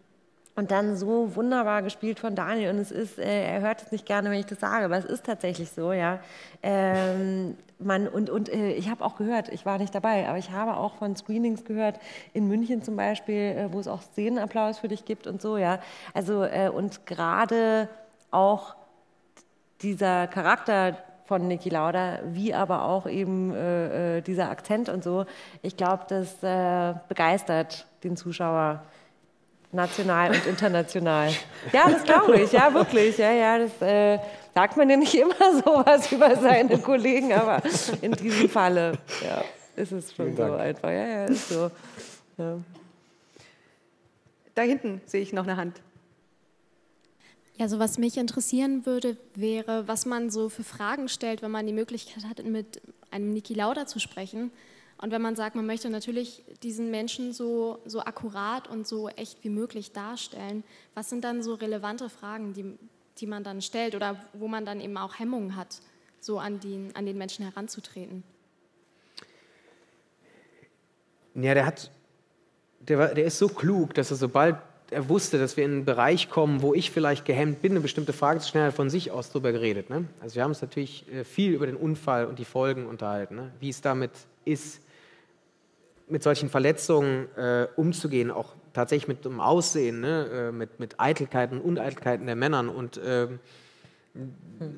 und dann so wunderbar gespielt von Daniel. Und es ist, äh, er hört es nicht gerne, wenn ich das sage, aber es ist tatsächlich so, ja. Ähm, man, und und äh, ich habe auch gehört, ich war nicht dabei, aber ich habe auch von Screenings gehört, in München zum Beispiel, äh, wo es auch Szenenapplaus für dich gibt und so, ja. Also, äh, und gerade auch dieser Charakter von Niki Lauda, wie aber auch eben äh, äh, dieser Akzent und so, ich glaube, das begeistert den Zuschauer national und international. Ja, das glaube ich, ja, wirklich. Ja, ja, das äh, sagt man ja nicht immer sowas über seine Kollegen, aber in diesem Falle ja, ist es schon so einfach. Ja, ja, ist so. Ja. Da hinten sehe ich noch eine Hand. Ja, so was mich interessieren würde, wäre, was man so für Fragen stellt, wenn man die Möglichkeit hat, mit einem Niki Lauda zu sprechen und wenn man sagt, man möchte natürlich diesen Menschen so, so akkurat und so echt wie möglich darstellen, was sind dann so relevante Fragen, die, die man dann stellt oder wo man dann eben auch Hemmungen hat, so an, die, an den Menschen heranzutreten? Ja, der hat, der, war, der ist so klug, dass er sobald er wusste, dass wir in einen Bereich kommen, wo ich vielleicht gehemmt bin, eine bestimmte Frage zu stellen, hat von sich aus darüber geredet. Ne? Also wir haben uns natürlich äh, viel über den Unfall und die Folgen unterhalten, ne? wie es damit ist, mit solchen Verletzungen äh, umzugehen, auch tatsächlich mit dem Aussehen, ne? äh, mit, mit Eitelkeiten und Uneitelkeiten der Männern. Und äh,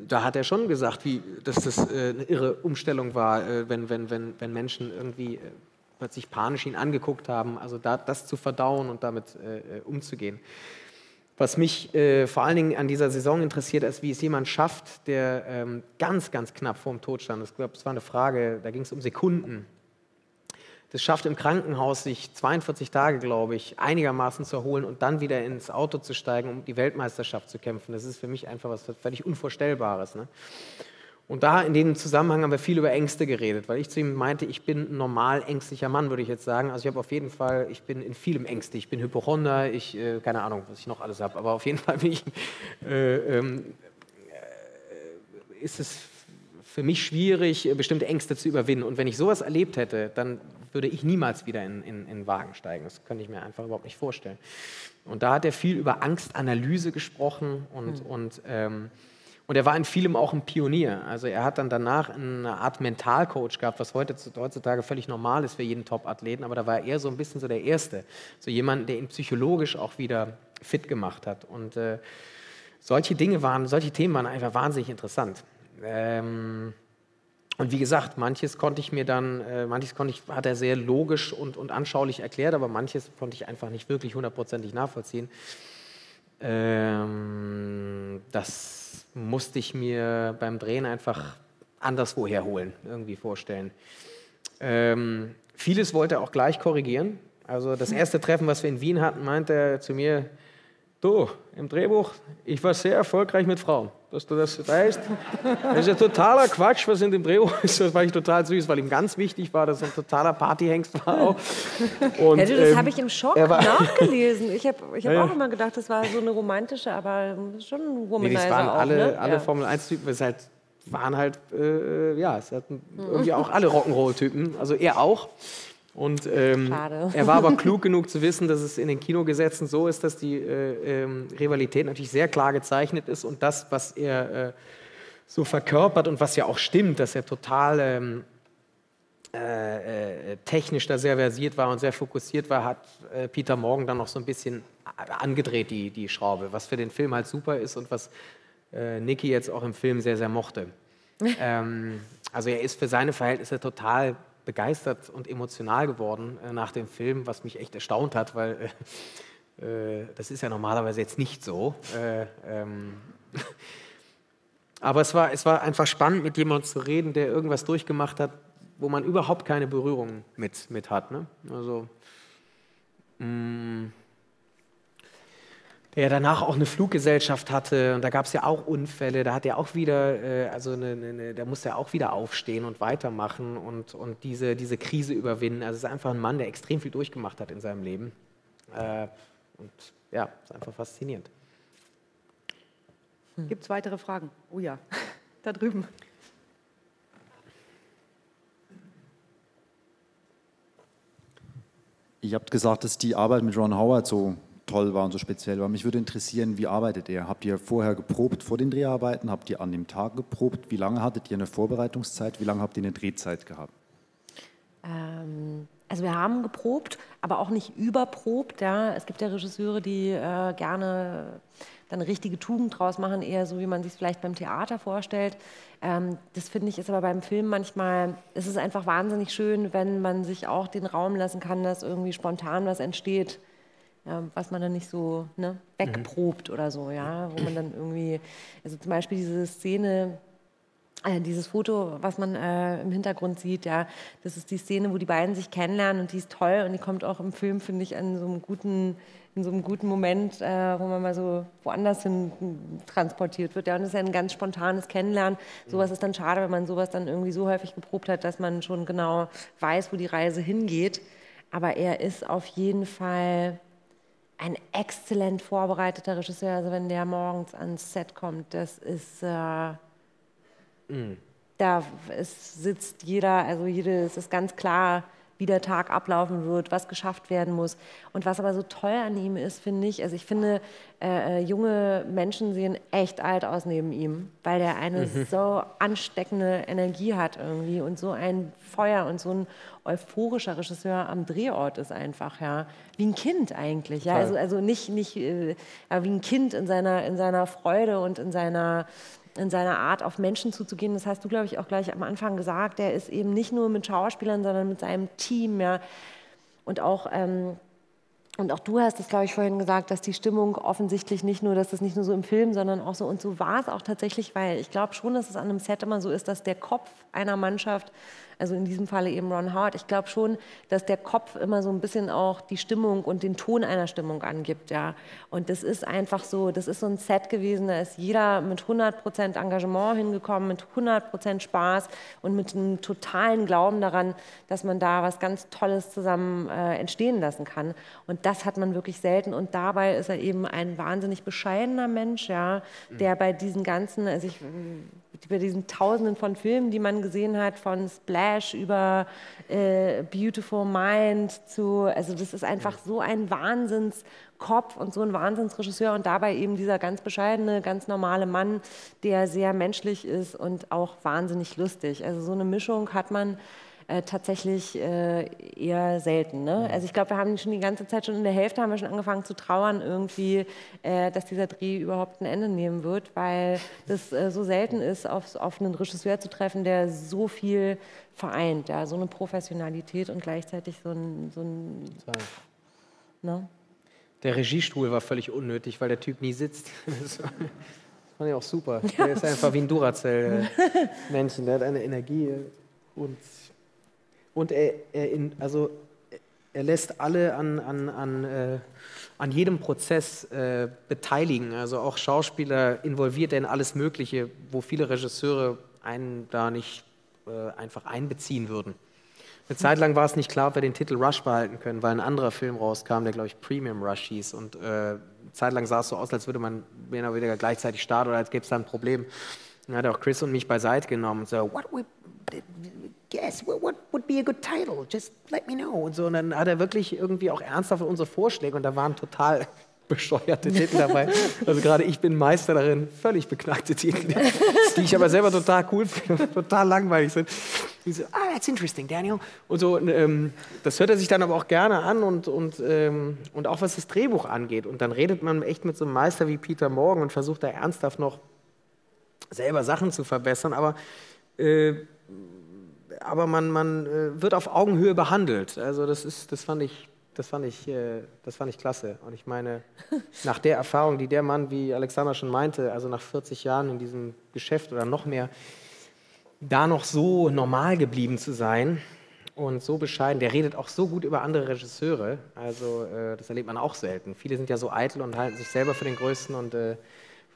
da hat er schon gesagt, wie, dass das äh, eine irre Umstellung war, äh, wenn, wenn, wenn, wenn Menschen irgendwie plötzlich panisch ihn angeguckt haben. Also da, das zu verdauen und damit äh, umzugehen. Was mich äh, vor allen Dingen an dieser Saison interessiert, ist, wie es jemand schafft, der ähm, ganz, ganz knapp vor dem Tod stand. Ich glaube, es war eine Frage, da ging es um Sekunden. Das schafft im Krankenhaus, sich 42 Tage, glaube ich, einigermaßen zu erholen und dann wieder ins Auto zu steigen, um die Weltmeisterschaft zu kämpfen. Das ist für mich einfach was völlig Unvorstellbares. Ne? Und da in dem Zusammenhang haben wir viel über Ängste geredet, weil ich zu ihm meinte, ich bin ein normal ängstlicher Mann, würde ich jetzt sagen. Also ich habe auf jeden Fall, ich bin in vielem ängstlich. Ich bin Hypochonder, ich, äh, keine Ahnung, was ich noch alles habe, aber auf jeden Fall bin ich, äh, ähm, äh, ist es für mich schwierig, äh, bestimmte Ängste zu überwinden. Und wenn ich sowas erlebt hätte, dann würde ich niemals wieder in, in, in Wagen steigen. Das könnte ich mir einfach überhaupt nicht vorstellen. Und da hat er viel über Angstanalyse gesprochen und, mhm. und ähm, und er war in vielem auch ein Pionier. Also er hat dann danach eine Art Mentalcoach gehabt, was heute, heutzutage völlig normal ist für jeden Top-Athleten, aber da war er so ein bisschen so der Erste. So jemand, der ihn psychologisch auch wieder fit gemacht hat. Und äh, solche Dinge waren, solche Themen waren einfach wahnsinnig interessant. Ähm, und wie gesagt, manches konnte ich mir dann, äh, manches konnte ich, hat er sehr logisch und, und anschaulich erklärt, aber manches konnte ich einfach nicht wirklich hundertprozentig nachvollziehen. Ähm, das musste ich mir beim Drehen einfach anderswo herholen, irgendwie vorstellen. Ähm, vieles wollte er auch gleich korrigieren. Also das erste Treffen, was wir in Wien hatten, meinte er zu mir, Du, im Drehbuch, ich war sehr erfolgreich mit Frauen, dass du das weißt. Das ist ja totaler Quatsch, was in dem Drehbuch ist. Das war ich total süß, weil ihm ganz wichtig war, dass er ein totaler Partyhengst war. Auch. Und, ja, du, das ähm, habe ich im Schock nachgelesen. Ich habe ich hab ja, auch immer gedacht, das war so eine romantische, aber schon ein Womanizer nee, das waren auch, alle, ne? alle ja. Formel-1-Typen. Es halt, waren halt, äh, ja, es hatten irgendwie auch alle Rock'n'Roll-Typen. Also er auch. Und ähm, er war aber klug genug zu wissen, dass es in den Kinogesetzen so ist, dass die äh, ähm, Rivalität natürlich sehr klar gezeichnet ist und das, was er äh, so verkörpert und was ja auch stimmt, dass er total ähm, äh, äh technisch da sehr versiert war und sehr fokussiert war, hat äh, Peter Morgan dann noch so ein bisschen angedreht, die, die Schraube, was für den Film halt super ist und was äh, Nicky jetzt auch im Film sehr, sehr mochte. ähm, also er ist für seine Verhältnisse total begeistert und emotional geworden äh, nach dem Film, was mich echt erstaunt hat, weil äh, äh das ist ja normalerweise jetzt nicht so. Äh, ähm, aber es war, es war einfach spannend, mit jemandem zu reden, der irgendwas durchgemacht hat, wo man überhaupt keine Berührung mit, mit hat. Ne? Also, mh, der danach auch eine Fluggesellschaft hatte und da gab es ja auch Unfälle, da hat er auch wieder, äh, also eine, eine, da musste er auch wieder aufstehen und weitermachen und, und diese, diese Krise überwinden. Also es ist einfach ein Mann, der extrem viel durchgemacht hat in seinem Leben. Äh, und ja, ist einfach faszinierend. Hm. Gibt es weitere Fragen? Oh ja, da drüben. Ich habe gesagt, dass die Arbeit mit Ron Howard so toll war und so speziell war. Mich würde interessieren, wie arbeitet ihr? Habt ihr vorher geprobt vor den Dreharbeiten? Habt ihr an dem Tag geprobt? Wie lange hattet ihr eine Vorbereitungszeit? Wie lange habt ihr eine Drehzeit gehabt? Ähm, also wir haben geprobt, aber auch nicht überprobt. Ja. Es gibt ja Regisseure, die äh, gerne dann richtige Tugend draus machen, eher so, wie man sich vielleicht beim Theater vorstellt. Ähm, das finde ich ist aber beim Film manchmal, es ist einfach wahnsinnig schön, wenn man sich auch den Raum lassen kann, dass irgendwie spontan was entsteht was man dann nicht so ne, wegprobt mhm. oder so, ja, wo man dann irgendwie, also zum Beispiel diese Szene, äh, dieses Foto, was man äh, im Hintergrund sieht, ja, das ist die Szene, wo die beiden sich kennenlernen und die ist toll und die kommt auch im Film, finde ich, an so einem guten, in so einem guten Moment, äh, wo man mal so woanders hin transportiert wird. Ja, und das ist ja ein ganz spontanes Kennenlernen. Sowas ist dann schade, wenn man sowas dann irgendwie so häufig geprobt hat, dass man schon genau weiß, wo die Reise hingeht. Aber er ist auf jeden Fall ein exzellent vorbereiteter Regisseur. Also wenn der morgens ans Set kommt, das ist, äh, mm. da ist, sitzt jeder, also jede, es ist ganz klar, wie der Tag ablaufen wird, was geschafft werden muss. Und was aber so toll an ihm ist, finde ich, also ich finde, äh, äh, junge Menschen sehen echt alt aus neben ihm, weil der eine Mhm. so ansteckende Energie hat irgendwie und so ein Feuer und so ein euphorischer Regisseur am Drehort ist einfach, ja. Wie ein Kind eigentlich, ja. Also, also nicht, nicht äh, wie ein Kind in seiner, in seiner Freude und in seiner in seiner Art, auf Menschen zuzugehen. Das hast du, glaube ich, auch gleich am Anfang gesagt. Der ist eben nicht nur mit Schauspielern, sondern mit seinem Team, ja. Und auch, ähm, und auch du hast es, glaube ich, vorhin gesagt, dass die Stimmung offensichtlich nicht nur, dass das nicht nur so im Film, sondern auch so, und so war es auch tatsächlich, weil ich glaube schon, dass es an einem Set immer so ist, dass der Kopf einer Mannschaft, also in diesem Falle eben Ron Howard, ich glaube schon, dass der Kopf immer so ein bisschen auch die Stimmung und den Ton einer Stimmung angibt, ja. Und das ist einfach so, das ist so ein Set gewesen, da ist jeder mit 100% Engagement hingekommen, mit 100% Spaß und mit einem totalen Glauben daran, dass man da was ganz Tolles zusammen äh, entstehen lassen kann. Und das hat man wirklich selten. Und dabei ist er eben ein wahnsinnig bescheidener Mensch, ja, der bei diesen ganzen, also ich bei diesen Tausenden von Filmen, die man gesehen hat, von Splash über äh, Beautiful Mind zu, also das ist einfach so ein Wahnsinnskopf und so ein Wahnsinnsregisseur und dabei eben dieser ganz bescheidene, ganz normale Mann, der sehr menschlich ist und auch wahnsinnig lustig. Also so eine Mischung hat man äh, tatsächlich äh, eher selten. Ne? Also ich glaube, wir haben schon die ganze Zeit, schon in der Hälfte haben wir schon angefangen zu trauern irgendwie, äh, dass dieser Dreh überhaupt ein Ende nehmen wird, weil das äh, so selten ist, auf, auf einen Regisseur zu treffen, der so viel vereint, ja? so eine Professionalität und gleichzeitig so ein... So ein ne? Der Regiestuhl war völlig unnötig, weil der Typ nie sitzt. Das fand ich auch super. Der ist einfach wie ein Duracell-Männchen. Der hat eine Energie und, und er, er, in, also er lässt alle an, an, an, äh, an jedem Prozess äh, beteiligen. Also auch Schauspieler involviert er in alles Mögliche, wo viele Regisseure einen da nicht äh, einfach einbeziehen würden. Eine Zeit lang war es nicht klar, ob wir den Titel Rush behalten können, weil ein anderer Film rauskam, der, glaube ich, Premium Rush hieß. Und äh, eine Zeit lang sah es so aus, als würde man mehr oder weniger gleichzeitig starten oder als gäbe es da ein Problem. Dann hat auch Chris und mich beiseite genommen und so, what would, yes, what, would be a good title? Just let me know. Und so, und dann hat er wirklich irgendwie auch ernsthaft unsere Vorschläge und da waren total bescheuerte Titel dabei. Also gerade ich bin Meister darin, völlig beknackte Titel, die ich aber selber total cool finde, total langweilig sind. So, ah, that's interesting, Daniel. Und so, und, ähm, das hört er sich dann aber auch gerne an und, und, ähm, und auch was das Drehbuch angeht. Und dann redet man echt mit so einem Meister wie Peter Morgan und versucht da ernsthaft noch selber Sachen zu verbessern, aber, äh, aber man, man äh, wird auf Augenhöhe behandelt. Also das, ist, das, fand ich, das, fand ich, äh, das fand ich klasse. Und ich meine, nach der Erfahrung, die der Mann, wie Alexander schon meinte, also nach 40 Jahren in diesem Geschäft oder noch mehr, da noch so normal geblieben zu sein und so bescheiden, der redet auch so gut über andere Regisseure. Also äh, das erlebt man auch selten. Viele sind ja so eitel und halten sich selber für den Größten und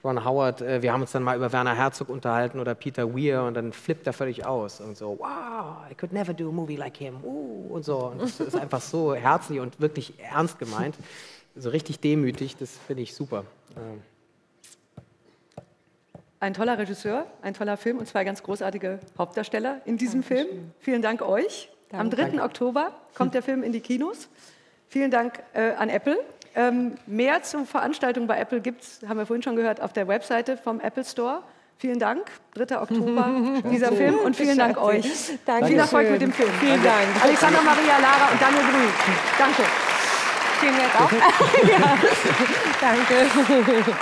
Ron Howard, äh, wir haben uns dann mal über Werner Herzog unterhalten oder Peter Weir und dann flippt er völlig aus und so, wow, I could never do a movie like him, uh, und so. Und das ist einfach so herzlich und wirklich ernst gemeint, so richtig demütig, das finde ich super. Ähm, Ein toller Regisseur, ein toller Film und zwei ganz großartige Hauptdarsteller in diesem Film. Vielen Dank euch. Am 3. Danke. Oktober kommt der Film in die Kinos. Vielen Dank äh, an Apple. Ähm, mehr zur Veranstaltung bei Apple gibt es, haben wir vorhin schon gehört, auf der Webseite vom Apple Store. Vielen Dank, 3. Oktober, dieser Film und vielen Dank euch. Danke Viel Erfolg mit dem Film. Vielen Dank. Alexander Maria, Lara und Daniel Brühl. Danke. Vielen Dank auch. ja. Danke.